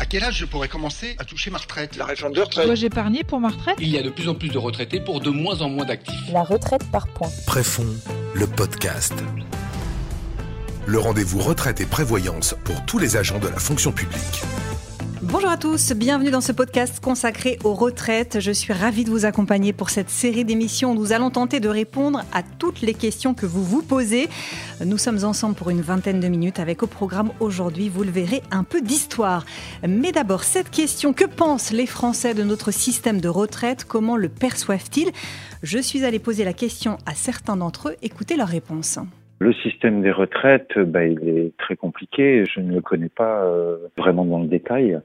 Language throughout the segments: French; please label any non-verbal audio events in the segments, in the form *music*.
À quel âge je pourrais commencer à toucher ma retraite? La réforme de retraite. Dois-je épargner pour ma retraite? Il y a de plus en plus de retraités pour de moins en moins d'actifs. La retraite par points. Préfond, le podcast. Le rendez-vous retraite et prévoyance pour tous les agents de la fonction publique. Bonjour à tous, bienvenue dans ce podcast consacré aux retraites. Je suis ravie de vous accompagner pour cette série d'émissions nous allons tenter de répondre à toutes les questions que vous vous posez. Nous sommes ensemble pour une vingtaine de minutes avec au programme aujourd'hui, vous le verrez, un peu d'histoire. Mais d'abord, cette question, que pensent les Français de notre système de retraite? Comment le perçoivent-ils? Je suis allée poser la question à certains d'entre eux. Écoutez leurs réponses. Le système des retraites, bah, il est très compliqué. Je ne le connais pas euh, vraiment dans le détail.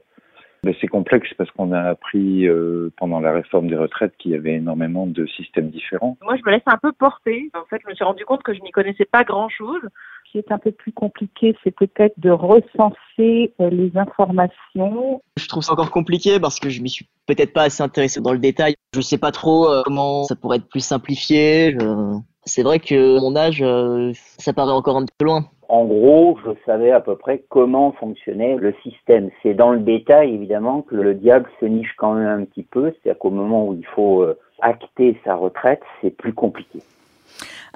C'est complexe parce qu'on a appris euh, pendant la réforme des retraites qu'il y avait énormément de systèmes différents. Moi, je me laisse un peu porter. En fait, je me suis rendu compte que je n'y connaissais pas grand-chose. Ce qui est un peu plus compliqué, c'est peut-être de recenser euh, les informations. Je trouve ça encore compliqué parce que je m'y suis peut-être pas assez intéressé dans le détail. Je sais pas trop comment ça pourrait être plus simplifié. Je... C'est vrai que mon âge, euh, ça paraît encore un peu loin. En gros, je savais à peu près comment fonctionnait le système. C'est dans le détail, évidemment, que le diable se niche quand même un petit peu. C'est-à-dire qu'au moment où il faut euh, acter sa retraite, c'est plus compliqué.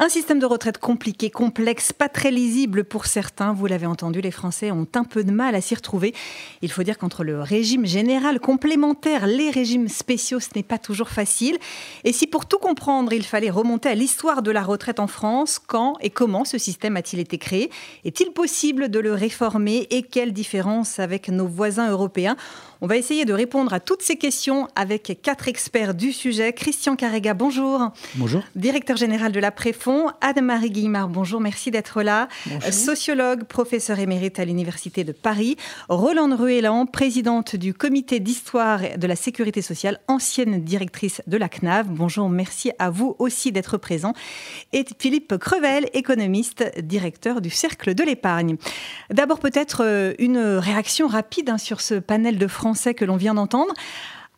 Un système de retraite compliqué, complexe, pas très lisible pour certains. Vous l'avez entendu, les Français ont un peu de mal à s'y retrouver. Il faut dire qu'entre le régime général complémentaire, les régimes spéciaux, ce n'est pas toujours facile. Et si pour tout comprendre, il fallait remonter à l'histoire de la retraite en France, quand et comment ce système a-t-il été créé? Est-il possible de le réformer? Et quelle différence avec nos voisins européens? On va essayer de répondre à toutes ces questions avec quatre experts du sujet. Christian Carrega, bonjour. Bonjour. Directeur général de la Préfond. Anne-Marie Guillemard, bonjour, merci d'être là. Bonjour. Sociologue, professeur émérite à l'Université de Paris. Rolande Ruellan, présidente du comité d'histoire de la sécurité sociale, ancienne directrice de la CNAV. Bonjour, merci à vous aussi d'être présent. Et Philippe Crevel, économiste, directeur du Cercle de l'épargne. D'abord peut-être euh, une réaction rapide hein, sur ce panel de Français que l'on vient d'entendre.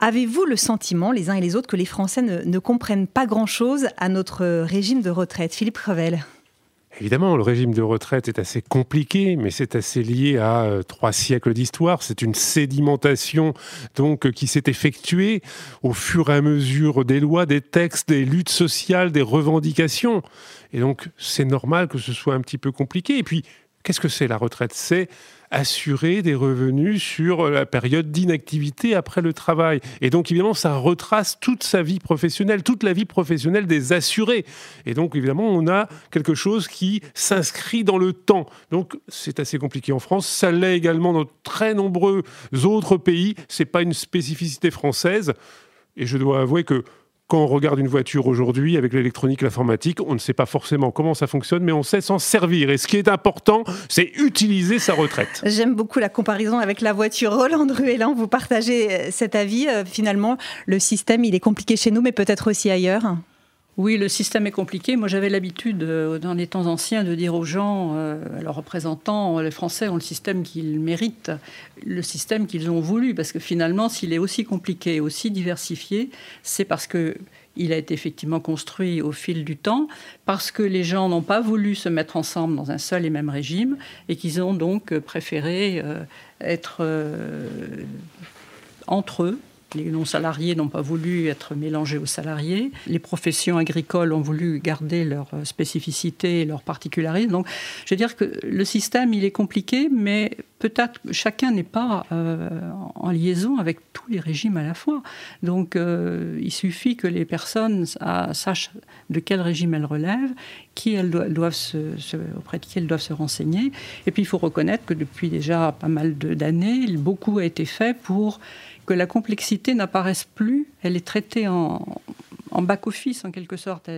Avez-vous le sentiment, les uns et les autres, que les Français ne, ne comprennent pas grand-chose à notre régime de retraite? Philippe Crevel Évidemment, le régime de retraite est assez compliqué, mais c'est assez lié à euh, trois siècles d'histoire. C'est une sédimentation donc qui s'est effectuée au fur et à mesure des lois, des textes, des luttes sociales, des revendications. Et donc, c'est normal que ce soit un petit peu compliqué. Et puis, qu'est-ce que c'est la retraite? C'est assurer des revenus sur la période d'inactivité après le travail. Et donc, évidemment, ça retrace toute sa vie professionnelle, toute la vie professionnelle des assurés. Et donc, évidemment, on a quelque chose qui s'inscrit dans le temps. Donc, c'est assez compliqué en France. Ça l'est également dans très nombreux autres pays. C'est pas une spécificité française. Et je dois avouer que quand on regarde une voiture aujourd'hui avec l'électronique, l'informatique, on ne sait pas forcément comment ça fonctionne, mais on sait s'en servir. Et ce qui est important, c'est utiliser sa retraite. J'aime beaucoup la comparaison avec la voiture. Roland Ruellan, vous partagez euh, cet avis. Euh, finalement, le système, il est compliqué chez nous, mais peut-être aussi ailleurs. Oui, le système est compliqué. Moi, j'avais l'habitude, euh, dans les temps anciens, de dire aux gens, à leurs représentants, les Français ont le système qu'ils méritent, le système qu'ils ont voulu. Parce que finalement, s'il est aussi compliqué, aussi diversifié, c'est parce que il a été effectivement construit au fil du temps parce que les gens n'ont pas voulu se mettre ensemble dans un seul et même régime et qu'ils ont donc préféré être euh, entre eux les non-salariés n'ont pas voulu être mélangés aux salariés. Les professions agricoles ont voulu garder leur spécificité et leur particularisme. Donc, je veux dire que le système, il est compliqué, mais peut-être chacun n'est pas euh, en liaison avec tous les régimes à la fois. Donc, euh, il suffit que les personnes sachent de quel régime elles relèvent, qui elles doivent se, auprès de qui elles doivent se renseigner. Et puis, il faut reconnaître que depuis déjà pas mal d'années, beaucoup a été fait pour que la complexité n'apparaisse plus, elle est traitée en, back-office en quelque sorte.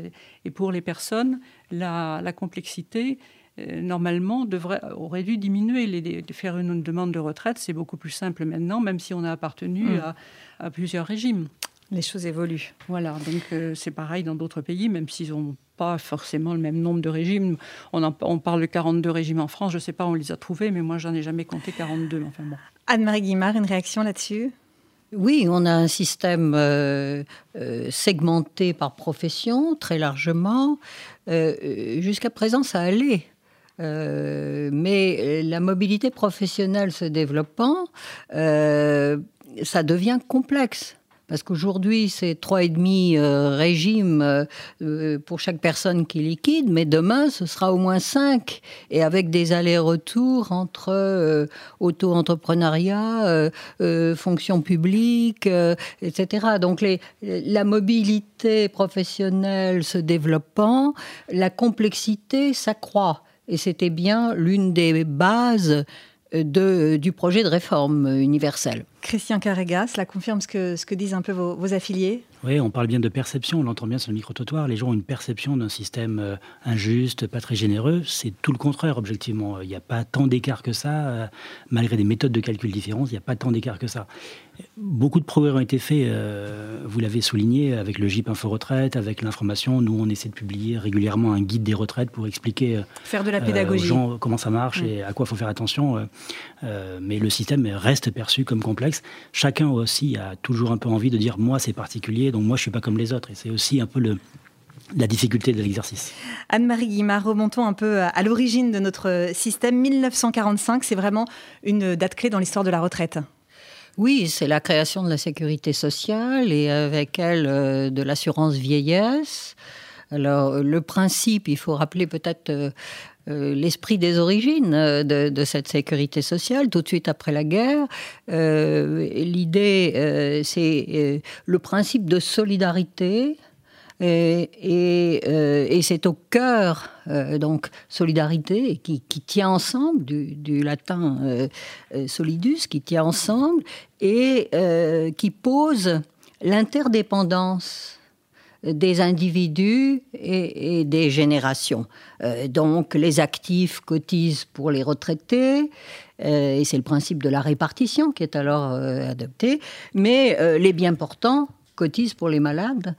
Et pour les personnes, la, complexité, euh, normalement, devrait, aurait dû diminuer. Les, faire une demande de retraite, c'est beaucoup plus simple maintenant, même si on a appartenu mm. à, plusieurs régimes. Les choses évoluent. Voilà, donc euh, c'est pareil dans d'autres pays, même s'ils n'ont pas forcément le même nombre de régimes. On, on, parle de 42 régimes en France, je ne sais pas, on les a trouvés, mais moi, j'en ai jamais compté 42. Enfin bon. Anne-Marie Guimard, une réaction là-dessus? Oui, on a un système euh, euh, segmenté par profession, très largement. Euh, jusqu'à présent, ça allait. mais la mobilité professionnelle se développant, ça devient complexe. Parce qu'aujourd'hui, c'est trois et demi euh, régimes euh, euh, pour chaque personne qui liquide, mais demain, ce sera au moins cinq, et avec des allers-retours entre auto-entrepreneuriat, fonction publique, etc. Donc la mobilité professionnelle se développant, la complexité s'accroît. Et c'était bien l'une des bases du projet de réforme universelle. Christian Carregas, cela confirme ce que, ce que disent un peu vos, affiliés Oui, on parle bien de perception, on l'entend bien sur le micro-trottoir. Les gens ont une perception d'un système euh, injuste, pas très généreux. C'est tout le contraire, objectivement. Il n'y a pas tant d'écart que ça, euh, malgré des méthodes de calcul différentes, il n'y a pas tant d'écart que ça. Beaucoup de progrès ont été faits, euh, vous l'avez souligné, avec le GIP Info Retraite, avec l'information. Nous, on essaie de publier régulièrement un guide des retraites pour expliquer Faire de la pédagogie. aux gens comment ça marche et à quoi il faut faire attention. mais le système reste perçu comme complexe chacun aussi a toujours un peu envie de dire moi c'est particulier, donc moi je suis pas comme les autres. Et c'est aussi un peu le, la difficulté de l'exercice. Anne-Marie Guimard, remontons un peu à l'origine de notre système. 1945, c'est vraiment une date clé dans l'histoire de la retraite. Oui, c'est la création de la sécurité sociale et avec elle euh, de l'assurance vieillesse. Alors, le principe, il faut rappeler peut-être euh, l'esprit des origines euh, de, cette sécurité sociale, tout de suite après la guerre. Euh, l'idée, c'est le principe de solidarité. Et, c'est au cœur, donc, solidarité, qui, tient ensemble, du latin solidus, qui tient ensemble, et qui pose l'interdépendance des individus et, des générations. Euh, donc les actifs cotisent pour les retraités, euh, et c'est le principe de la répartition qui est alors euh, adopté, mais les bien portants cotisent pour les malades.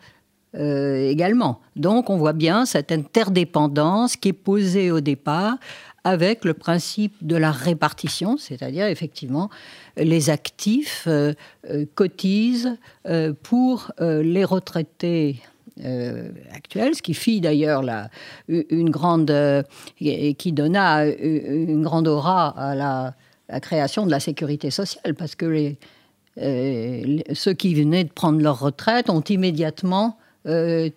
également. Donc on voit bien cette interdépendance qui est posée au départ avec le principe de la répartition, c'est-à-dire effectivement les actifs cotisent pour les retraités euh, actuelle, ce qui fit d'ailleurs une grande, euh, qui donna une grande aura à la, création de la sécurité sociale, parce que les, euh, ceux qui venaient de prendre leur retraite ont immédiatement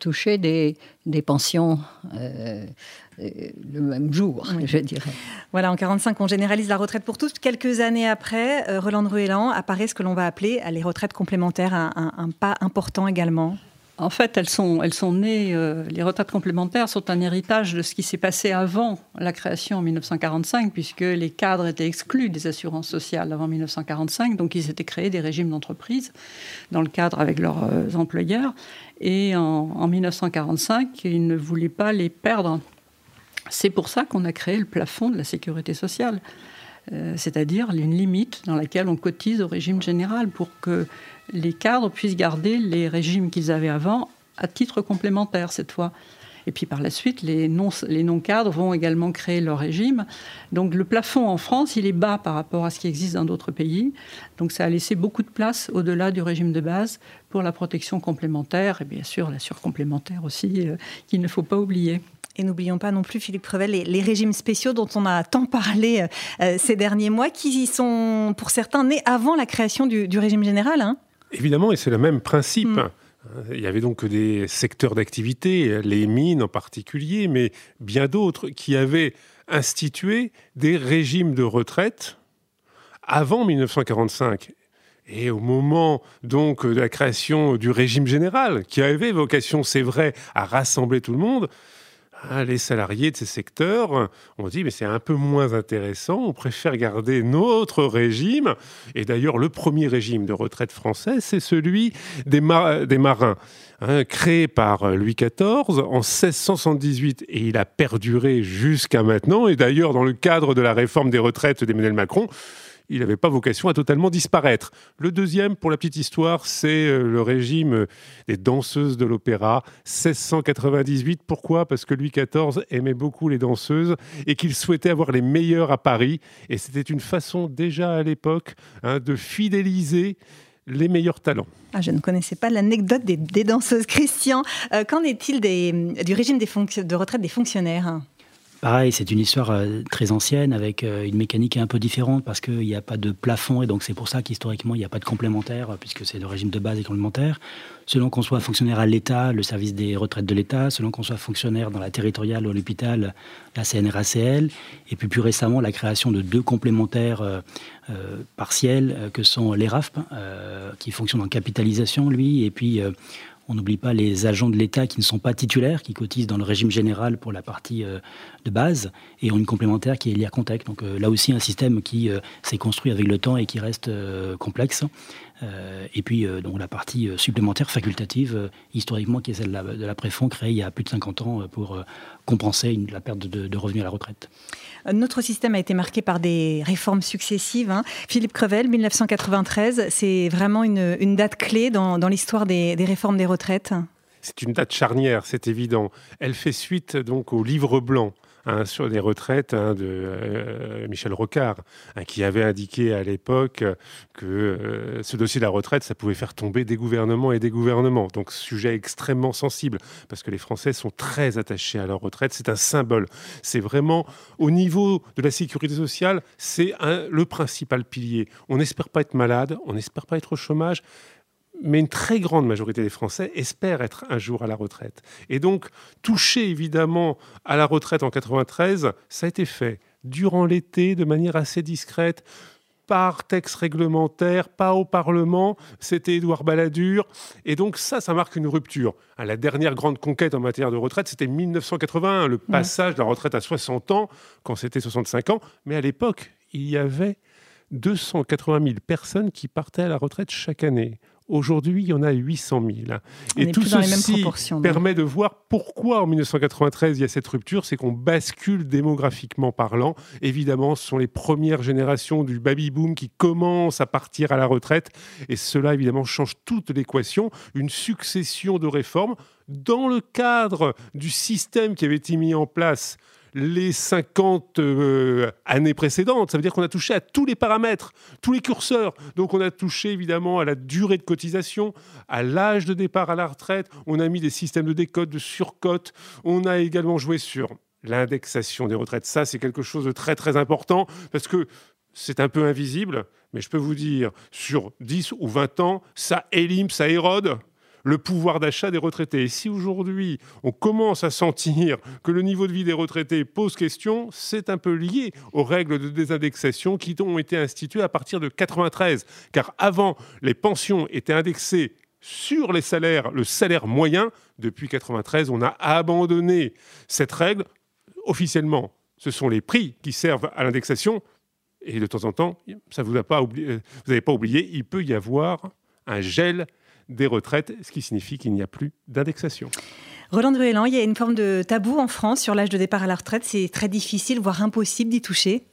touché des, des pensions le même jour, je dirais. Voilà, en 45, on généralise la retraite pour tous. Quelques années après, Roland Ruellan apparaît ce que l'on va appeler les retraites complémentaires, un pas important également. En fait, elles sont, nées, euh, les retraites complémentaires sont un héritage de ce qui s'est passé avant la création en 1945, puisque les cadres étaient exclus des assurances sociales avant 1945, donc ils étaient créés des régimes d'entreprise dans le cadre avec leurs euh, employeurs. Et en, 1945, ils ne voulaient pas les perdre. C'est pour ça qu'on a créé le plafond de la sécurité sociale, euh, c'est-à-dire une limite dans laquelle on cotise au régime général pour que les cadres puissent garder les régimes qu'ils avaient avant à titre complémentaire cette fois. Et puis par la suite, les non-cadres vont également créer leur régime. Donc le plafond en France, il est bas par rapport à ce qui existe dans d'autres pays. Donc ça a laissé beaucoup de place au-delà du régime de base pour la protection complémentaire et bien sûr la surcomplémentaire aussi, euh, qu'il ne faut pas oublier. Et n'oublions pas non plus, Philippe Crevel, les, régimes spéciaux dont on a tant parlé euh, euh, ces derniers mois, qui sont pour certains nés avant la création du, régime général. Hein. Évidemment, et c'est le même principe. Mm. Il y avait donc des secteurs d'activité, les mines en particulier, mais bien d'autres, qui avaient institué des régimes de retraite avant 1945. Et au moment donc de la création du régime général, qui avait vocation, c'est vrai, à rassembler tout le monde, ah, les salariés de ces secteurs ont dit mais c'est un peu moins intéressant, on préfère garder notre régime. Et d'ailleurs, le premier régime de retraite français, c'est celui des, marins. Hein, créé par Louis XIV en 1678 et il a perduré jusqu'à maintenant. Et d'ailleurs, dans le cadre de la réforme des retraites d'Emmanuel Macron, il n'avait pas vocation à totalement disparaître. Le deuxième, pour la petite histoire, c'est euh, le régime des danseuses de l'opéra, 1698. Pourquoi? Parce que Louis XIV aimait beaucoup les danseuses et qu'il souhaitait avoir les meilleures à Paris. Et c'était une façon déjà à l'époque hein, de fidéliser les meilleurs talents. Ah, je ne connaissais pas l'anecdote des, danseuses. Christian, euh, qu'en est-il du régime de retraite des fonctionnaires? Pareil, c'est une histoire euh, très ancienne avec euh, une mécanique un peu différente parce qu'il n'y a pas de plafond et donc c'est pour ça qu'historiquement il n'y a pas de complémentaire euh, puisque c'est le régime de base et complémentaire. Selon qu'on soit fonctionnaire à l'État, le service des retraites de l'État, selon qu'on soit fonctionnaire dans la territoriale ou l'hôpital, la CNRACL, et puis plus récemment la création de deux complémentaires partiels que sont l'ERAFP, qui fonctionne en capitalisation lui, et puis on n'oublie pas les agents de l'État qui ne sont pas titulaires, qui cotisent dans le régime général pour la partie euh, de base, et ont une complémentaire qui est liée à Contec. Donc euh, là aussi, un système qui euh, s'est construit avec le temps et qui reste complexe. et puis donc la partie supplémentaire facultative, historiquement, qui est celle de la, préfond, créée il y a plus de 50 ans pour compenser la perte de revenus à la retraite. Notre système a été marqué par des réformes successives. Hein. Philippe Crevel, 1993, c'est vraiment une, date clé dans, l'histoire des, des réformes des retraites. C'est une date charnière, c'est évident. Elle fait suite donc au livre blanc Hein, sur des retraites hein, de euh, Michel Rocard, hein, qui avait indiqué à l'époque que euh, ce dossier de la retraite, ça pouvait faire tomber des gouvernements et des gouvernements. Donc, sujet extrêmement sensible, parce que les Français sont très attachés à leur retraite. C'est un symbole. C'est vraiment, au niveau de la sécurité sociale, c'est le principal pilier. On n'espère pas être malade, on n'espère pas être au chômage mais une très grande majorité des Français espèrent être un jour à la retraite. Et donc, toucher évidemment à la retraite en 93, ça a été fait durant l'été de manière assez discrète par texte réglementaire, pas au Parlement. C'était Édouard Balladur. Et donc ça, ça marque une rupture. La dernière grande conquête en matière de retraite, c'était 1981, le passage de la retraite à 60 ans, quand c'était 65 ans. Mais à l'époque, il y avait 280 000 personnes qui partaient à la retraite chaque année. Aujourd'hui, il y en a 800 000. et tout ceci permet de voir pourquoi en 1993 il y a cette rupture, c'est qu'on bascule démographiquement parlant. Évidemment, ce sont les premières générations du baby-boom qui commencent à partir à la retraite. Et cela, évidemment, change toute l'équation. Une succession de réformes dans le cadre du système qui avait été mis en place les 50 euh, années précédentes. Ça veut dire qu'on a touché à tous les paramètres, tous les curseurs. Donc on a touché évidemment à la durée de cotisation, à l'âge de départ à la retraite. On a mis des systèmes de décote, de surcote. On a également joué sur l'indexation des retraites. Ça, c'est quelque chose de très très important parce que c'est un peu invisible, mais je peux vous dire, sur 10 ou 20 ans, ça élime, ça érode le pouvoir d'achat des retraités. Et si aujourd'hui on commence à sentir que le niveau de vie des retraités pose question, c'est un peu lié aux règles de désindexation qui ont été instituées à partir de 93. Car avant, les pensions étaient indexées sur les salaires, le salaire moyen. Depuis 93, on a abandonné cette règle. Officiellement, ce sont les prix qui servent à l'indexation. Et de temps en temps, ça vous n'avez pas oublié, il peut y avoir un gel des retraites, ce qui signifie qu'il n'y a plus d'indexation. Roland Druellan, il y a une forme de tabou en France sur l'âge de départ à la retraite. C'est très difficile, voire impossible d'y toucher.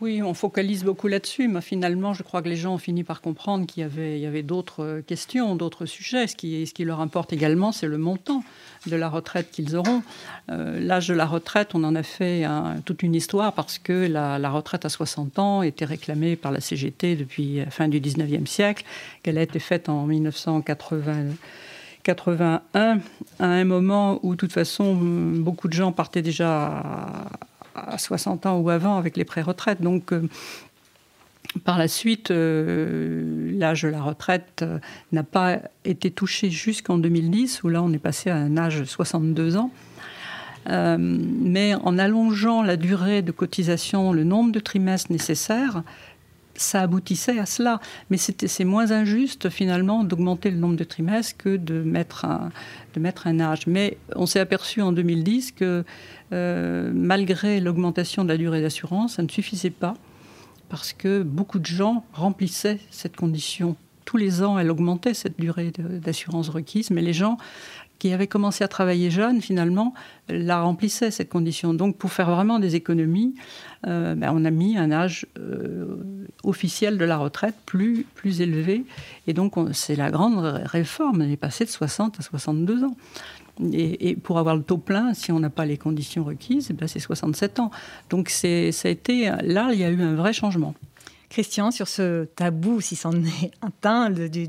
Oui, on focalise beaucoup là-dessus, mais finalement, je crois que les gens ont fini par comprendre qu'il y avait, d'autres euh, questions, d'autres sujets. Ce qui, leur importe également, c'est le montant de la retraite qu'ils auront. Euh, l'âge de la retraite, on en a fait toute une histoire parce que la, retraite à 60 ans était réclamée par la CGT depuis la fin du 19e siècle, qu'elle a été faite en 1980. 81, à un moment où, de toute façon, beaucoup de gens partaient déjà à 60 ans ou avant avec les pré-retraites. Donc, euh, par la suite, euh, l'âge de la retraite euh, n'a pas été touché jusqu'en 2010, où là, on est passé à un âge de 62 ans. mais en allongeant la durée de cotisation, le nombre de trimestres nécessaires, ça aboutissait à cela. Mais c'est moins injuste finalement d'augmenter le nombre de trimestres que de mettre un, de mettre un âge. Mais on s'est aperçu en 2010 que euh, malgré l'augmentation de la durée d'assurance, ça ne suffisait pas parce que beaucoup de gens remplissaient cette condition. Tous les ans, elle augmentait cette durée d'assurance requise, mais les gens qui avaient commencé à travailler jeunes, finalement, la remplissaient, cette condition. Donc, pour faire vraiment des économies, euh, ben, on a mis un âge euh, officiel de la retraite plus, plus élevé. Et donc, c'est la grande réforme. On est passé de 60 à 62 ans. Et, pour avoir le taux plein, si on n'a pas les conditions requises, ben c'est 67 ans. Donc ça a été, là, il y a eu un vrai changement. Christian, sur ce tabou, si c'en est un teint, du,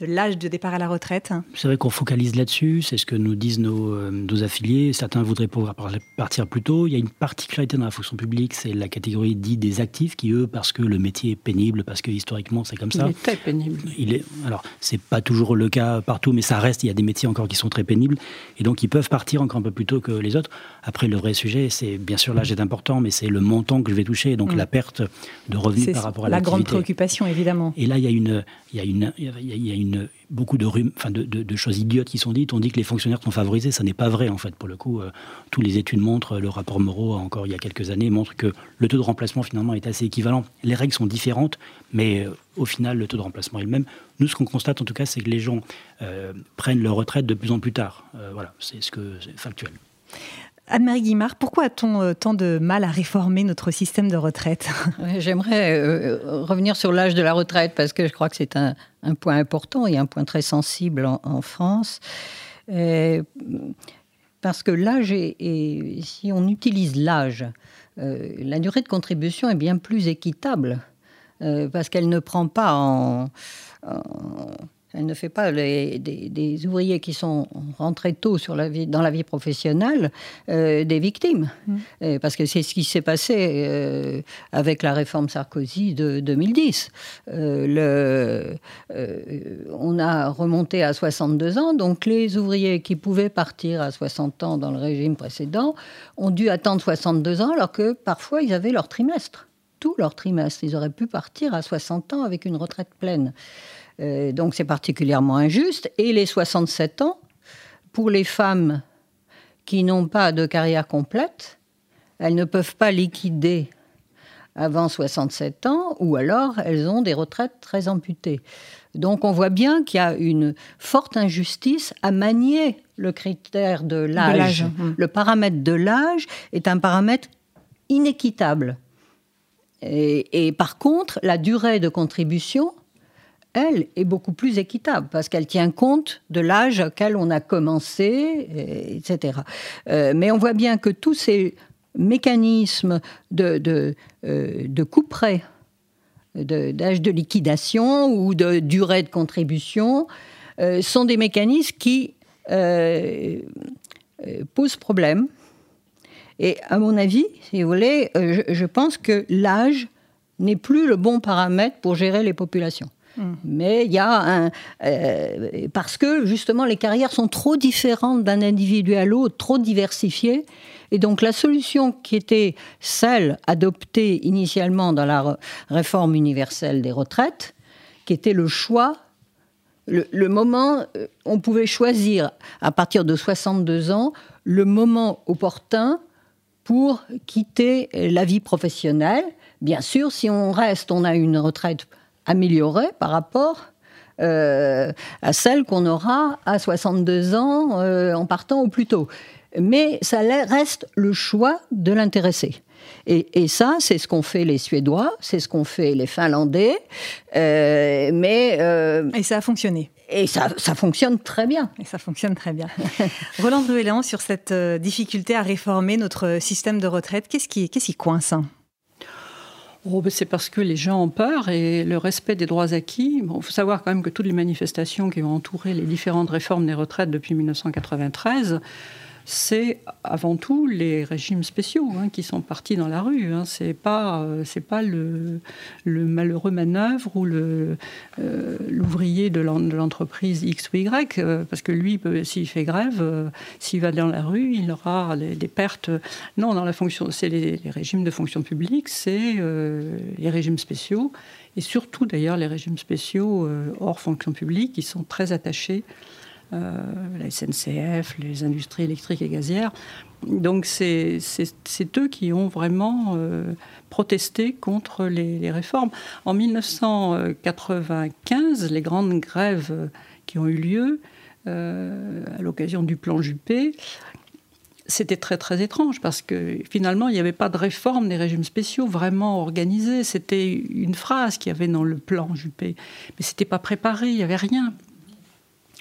de l'âge de départ à la retraite C'est vrai qu'on focalise là-dessus, c'est ce que nous disent nos, euh, nos, affiliés. Certains voudraient pouvoir partir plus tôt. Il y a une particularité dans la fonction publique, c'est la catégorie dite des actifs qui, eux, parce que le métier est pénible, parce que historiquement c'est comme ça. Il est très pénible. Il est, alors, c'est pas toujours le cas partout, mais ça reste, il y a des métiers encore qui sont très pénibles, et donc ils peuvent partir encore un peu plus tôt que les autres. Après, le vrai sujet, c'est bien sûr l'âge est important, mais c'est le montant que je vais toucher, donc mm. la perte de revenus par rapport à la grande préoccupation, évidemment. Et là, il y a une, il y a une, il y a une beaucoup de, choses idiotes qui sont dites. On dit que les fonctionnaires sont favorisés. Ça n'est pas vrai, en fait. Pour le coup, euh, tous les études montrent, le rapport Moreau, encore il y a quelques années, montre que le taux de remplacement, finalement, est assez équivalent. Les règles sont différentes, mais euh, au final, le taux de remplacement est le même. Nous, ce qu'on constate, en tout cas, c'est que les gens euh, prennent leur retraite de plus en plus tard. voilà, c'est ce que c'est factuel. Anne-Marie Guimard, pourquoi a-t-on euh, tant de mal à réformer notre système de retraite? *laughs* J'aimerais euh, revenir sur l'âge de la retraite parce que je crois que c'est un, point important et un point très sensible en, France. Euh, parce que l'âge, si on utilise l'âge, la durée de contribution est bien plus équitable parce qu'elle ne prend pas en elle ne fait pas des, ouvriers qui sont rentrés tôt sur la vie, dans la vie professionnelle euh, des victimes. Mm. Euh, parce que c'est ce qui s'est passé euh, avec la réforme Sarkozy de 2010. Le, on a remonté à 62 ans, donc les ouvriers qui pouvaient partir à 60 ans dans le régime précédent ont dû attendre 62 ans alors que parfois ils avaient leur trimestre. Tout leur trimestre. Ils auraient pu partir à 60 ans avec une retraite pleine. Euh, donc c'est particulièrement injuste. Et les 67 ans, pour les femmes qui n'ont pas de carrière complète, elles ne peuvent pas liquider avant 67 ans, ou alors elles ont des retraites très amputées. Donc on voit bien qu'il y a une forte injustice à manier le critère de l'âge. Le paramètre de l'âge est un paramètre inéquitable. et, par contre, la durée de contribution elle, est beaucoup plus équitable parce qu'elle tient compte de l'âge auquel on a commencé, etc. Euh, mais on voit bien que tous ces mécanismes de, de, euh, de couperet, d'âge de, liquidation ou de durée de contribution, euh, sont des mécanismes qui posent problème. Et à mon avis, si vous voulez, je pense que l'âge n'est plus le bon paramètre pour gérer les populations. Mm. Mais il y a un. Euh, parce que justement, les carrières sont trop différentes d'un individu à l'autre, trop diversifiées. Et donc, la solution qui était celle adoptée initialement dans la réforme universelle des retraites, qui était le choix le, le, moment, euh, on pouvait choisir à partir de 62 ans le moment opportun pour quitter la vie professionnelle. Bien sûr, si on reste, on a une retraite améliorée par rapport euh, à celle qu'on aura à 62 ans euh, en partant au plus tôt. Mais ça reste le choix de l'intéressé. Et, ça, c'est ce qu'ont fait les Suédois, c'est ce qu'ont fait les Finlandais. Euh, mais et ça a fonctionné. Et ça, ça, fonctionne très bien. Et ça fonctionne très bien. *laughs* Roland Bruelan, sur cette difficulté à réformer notre système de retraite, qu'est-ce qui, qu'est-ce qui coince Oh, ben, c'est parce que les gens ont peur et le respect des droits acquis. Il faut savoir quand même que toutes les manifestations qui ont entouré les différentes réformes des retraites depuis 1993 c'est avant tout les régimes spéciaux hein, qui sont partis dans la rue. Hein. C'est pas euh, pas le, malheureux manœuvre ou euh, l'ouvrier de l'entreprise X ou Y euh, parce que lui s'il fait grève, s'il va dans la rue, il aura des, pertes. Non, dans la fonction, c'est les, régimes de fonction publique, c'est les régimes spéciaux et surtout d'ailleurs les régimes spéciaux hors fonction publique qui sont très attachés la SNCF, les industries électriques et gazières. Donc c'est eux qui ont vraiment euh, protesté contre les, réformes. En 1995, les grandes grèves qui ont eu lieu euh, à l'occasion du plan Juppé, c'était très très étrange parce que finalement il n'y avait pas de réforme des régimes spéciaux vraiment organisée. C'était une phrase qu'il y avait dans le plan Juppé, mais c'était pas préparé, il n'y avait rien.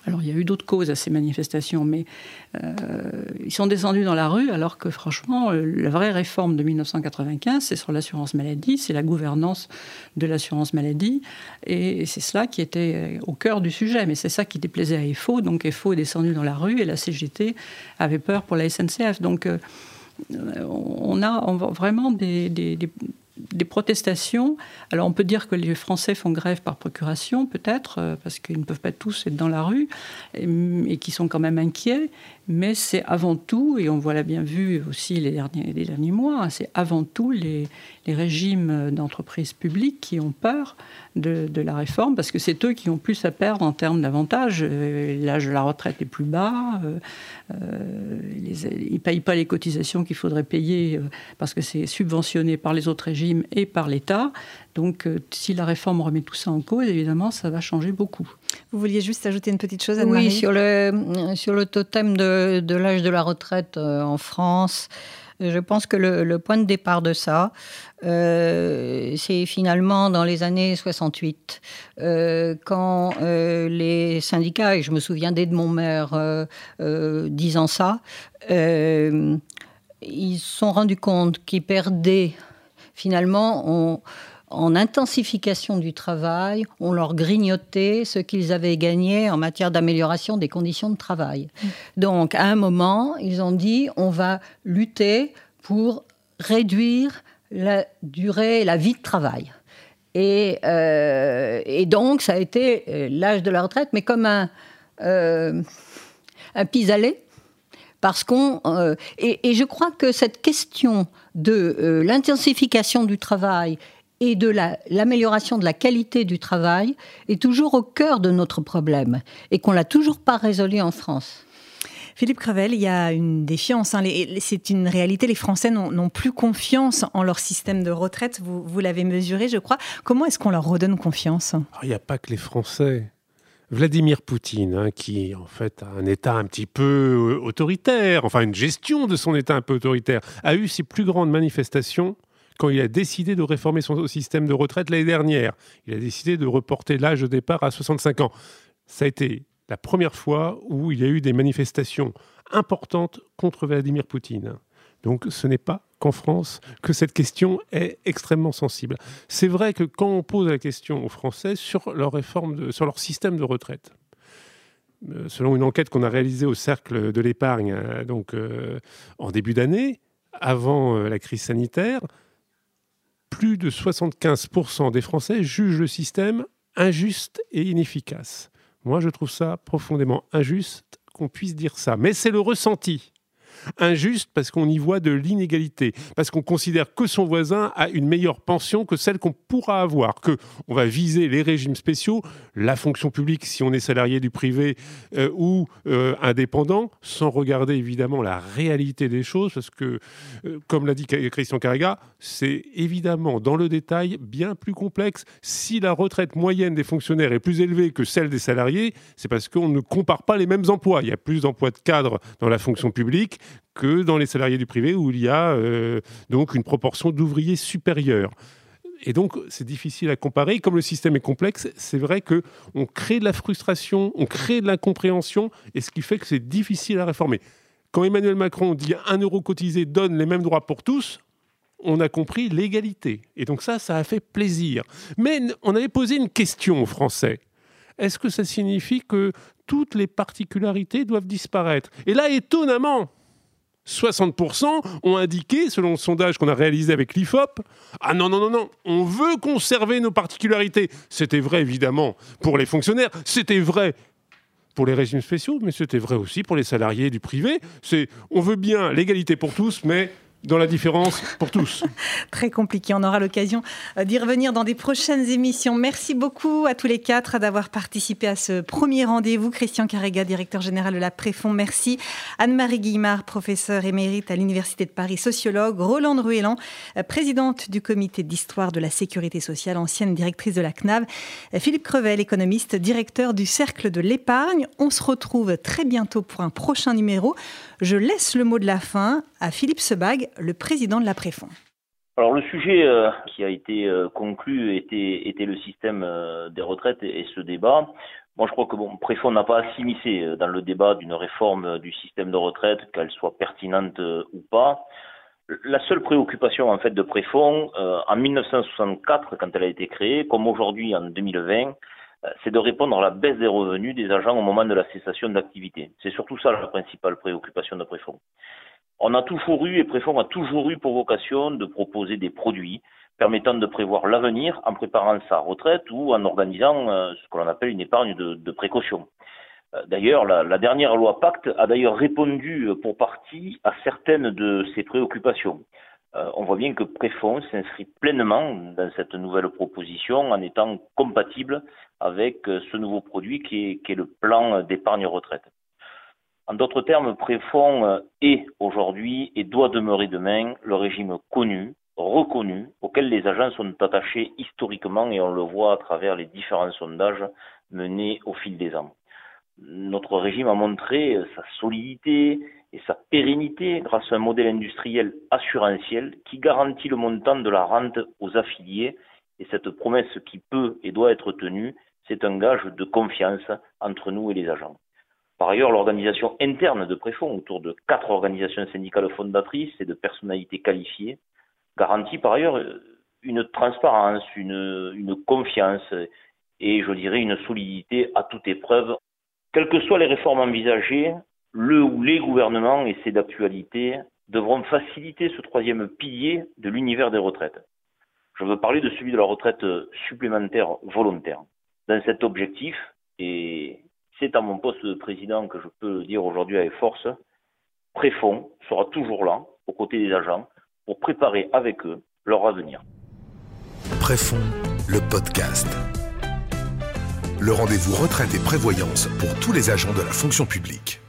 Alors il y a eu d'autres causes à ces manifestations, mais euh, ils sont descendus dans la rue alors que franchement, euh, la vraie réforme de 1995, c'est sur l'assurance maladie, c'est la gouvernance de l'assurance maladie, et c'est cela qui était euh, au cœur du sujet, mais c'est ça qui déplaisait à EFO, donc EFO est descendu dans la rue et la CGT avait peur pour la SNCF. Donc on a vraiment des protestations. Alors on peut dire que les Français font grève par procuration, peut-être, euh, parce qu'ils ne peuvent pas tous être dans la rue, et, qui sont quand même inquiets, mais c'est avant tout, et on l'a bien vu aussi les derniers, mois, hein, c'est avant tout les, régimes d'entreprises publiques qui ont peur de, de, la réforme, parce que c'est eux qui ont plus à perdre en termes d'avantages. Euh, l'âge de la retraite est plus bas, euh, euh ils ne payent pas les cotisations qu'il faudrait payer parce que c'est subventionné par les autres régimes et par l'État. Donc si la réforme remet tout ça en cause, évidemment, ça va changer beaucoup. Vous vouliez juste ajouter une petite chose, Anne-Marie Oui, sur le, sur le totem de, de l'âge de la retraite en France. Je pense que le, point de départ de ça, euh, c'est finalement dans les années 68, euh, quand euh, les syndicats, et je me souviens d'Edmond Maire disant ça, ils se sont rendus compte qu'ils perdaient finalement... On, en intensification du travail, on leur grignotait ce qu'ils avaient gagné en matière d'amélioration des conditions de travail. Mm. Donc, à un moment, ils ont dit on va lutter pour réduire la durée, la vie de travail. Et, euh, donc, ça a été euh, l'âge de la retraite, mais comme un, euh, un pis-aller. Parce qu'on. et, je crois que cette question de l'intensification du travail et de l'amélioration de la qualité du travail est toujours au cœur de notre problème et qu'on l'a toujours pas résolu en France. Philippe Crevel, il y a une défiance. Hein. C'est une réalité. Les Français n'ont plus confiance en leur système de retraite. Vous, vous l'avez mesuré, je crois. Comment est-ce qu'on leur redonne confiance? Il n'y a pas que les Français. Vladimir Poutine, hein, qui en fait a un État un petit peu euh, autoritaire, enfin une gestion de son État un peu autoritaire, a eu ses plus grandes manifestations quand il a décidé de réformer son système de retraite l'année dernière. Il a décidé de reporter l'âge de départ à 65 ans. Ça a été la première fois où il y a eu des manifestations importantes contre Vladimir Poutine. Donc ce n'est pas qu'en France que cette question est extrêmement sensible. C'est vrai que quand on pose la question aux Français sur leur réforme, sur leur système de retraite, euh, selon une enquête qu'on a réalisée au Cercle de l'épargne euh, euh, en début d'année, avant la crise sanitaire, plus de 75% des Français jugent le système injuste et inefficace. Moi, je trouve ça profondément injuste qu'on puisse dire ça. Mais c'est le ressenti injuste parce qu'on y voit de l'inégalité, parce qu'on considère que son voisin a une meilleure pension que celle qu'on pourra avoir, que on va viser les régimes spéciaux, la fonction publique si on est salarié du privé euh, ou euh, indépendant, sans regarder évidemment la réalité des choses, parce que, euh, comme l'a dit Christian Carrega, c'est évidemment dans le détail bien plus complexe. Si la retraite moyenne des fonctionnaires est plus élevée que celle des salariés, c'est parce qu'on ne compare pas les mêmes emplois. Il y a plus d'emplois de cadres dans la fonction publique que dans les salariés du privé où il y a euh, donc une proportion d'ouvriers supérieure. Et donc, c'est difficile à comparer. Comme le système est complexe, c'est vrai que on crée de la frustration, on crée de l'incompréhension, et ce qui fait que c'est difficile à réformer. Quand Emmanuel Macron dit un euro cotisé donne les mêmes droits pour tous, on a compris l'égalité. Et donc ça, ça a fait plaisir. Mais on avait posé une question aux Français. Est-ce que ça signifie que toutes les particularités doivent disparaître? Et là, étonnamment, 60% ont indiqué, selon le sondage qu'on a réalisé avec l'IFOP, ah non, non, non, non, on veut conserver nos particularités. C'était vrai, évidemment, pour les fonctionnaires, c'était vrai pour les régimes spéciaux, mais c'était vrai aussi pour les salariés du privé. On veut bien l'égalité pour tous, mais dans la différence pour tous. *laughs* Très compliqué. On aura l'occasion euh, d'y revenir dans des prochaines émissions. Merci beaucoup à tous les quatre d'avoir participé à ce premier rendez-vous. Christian Carrega, directeur général de la Préfond, merci. Anne-Marie Guillemard, professeure émérite à l'Université de Paris, sociologue. Roland Ruellan, euh, présidente du comité d'histoire de la sécurité sociale, ancienne directrice de la CNAV. Euh, Philippe Crevel, économiste, directeur du Cercle de l'épargne. On se retrouve très bientôt pour un prochain numéro. Je laisse le mot de la fin à Philippe Sebag, le président de la Préfond. alors le sujet euh, qui a été euh, conclu était, le système euh, des retraites et, ce débat. Moi je crois que bon, Préfond n'a pas à s'immiscer dans le débat d'une réforme du système de retraite, qu'elle soit pertinente ou pas. La seule préoccupation en fait de Préfond, en 1964 quand elle a été créée, comme aujourd'hui en 2020, c'est de répondre à la baisse des revenus des agents au moment de la cessation d'activité. C'est surtout ça la principale préoccupation de Préfond. On a toujours eu et Préfond a toujours eu pour vocation de proposer des produits permettant de prévoir l'avenir en préparant sa retraite ou en organisant euh, ce que l'on appelle une épargne de, précaution. Euh, d'ailleurs, la, dernière loi Pacte a d'ailleurs répondu euh, pour partie à certaines de ces préoccupations. on voit bien que Préfond s'inscrit pleinement dans cette nouvelle proposition en étant compatible avec ce nouveau produit qui est le plan d'épargne retraite. En d'autres termes, Préfond euh, est aujourd'hui et doit demeurer demain le régime connu, reconnu, auquel les agents sont attachés historiquement et on le voit à travers les différents sondages menés au fil des ans. Notre régime a montré euh, sa solidité et sa pérennité grâce à un modèle industriel assurantiel qui garantit le montant de la rente aux affiliés et cette promesse qui peut et doit être tenue, c'est un gage de confiance entre nous et les agents. Par ailleurs, l'organisation interne de Préfond, autour de quatre organisations syndicales fondatrices et de personnalités qualifiées, garantit par ailleurs une transparence, une, confiance et, je dirais, une solidité à toute épreuve. Quelles que soient les réformes envisagées, le ou les gouvernements, et c'est d'actualité, devront faciliter ce troisième pilier de l'univers des retraites. Je veux parler de celui de la retraite supplémentaire volontaire. Dans cet objectif, et c'est à mon poste de président que je peux le dire aujourd'hui avec force, Préfond sera toujours là, aux côtés des agents, pour préparer avec eux leur avenir. Préfond, le podcast. Le rendez-vous retraite et prévoyance pour tous les agents de la fonction publique.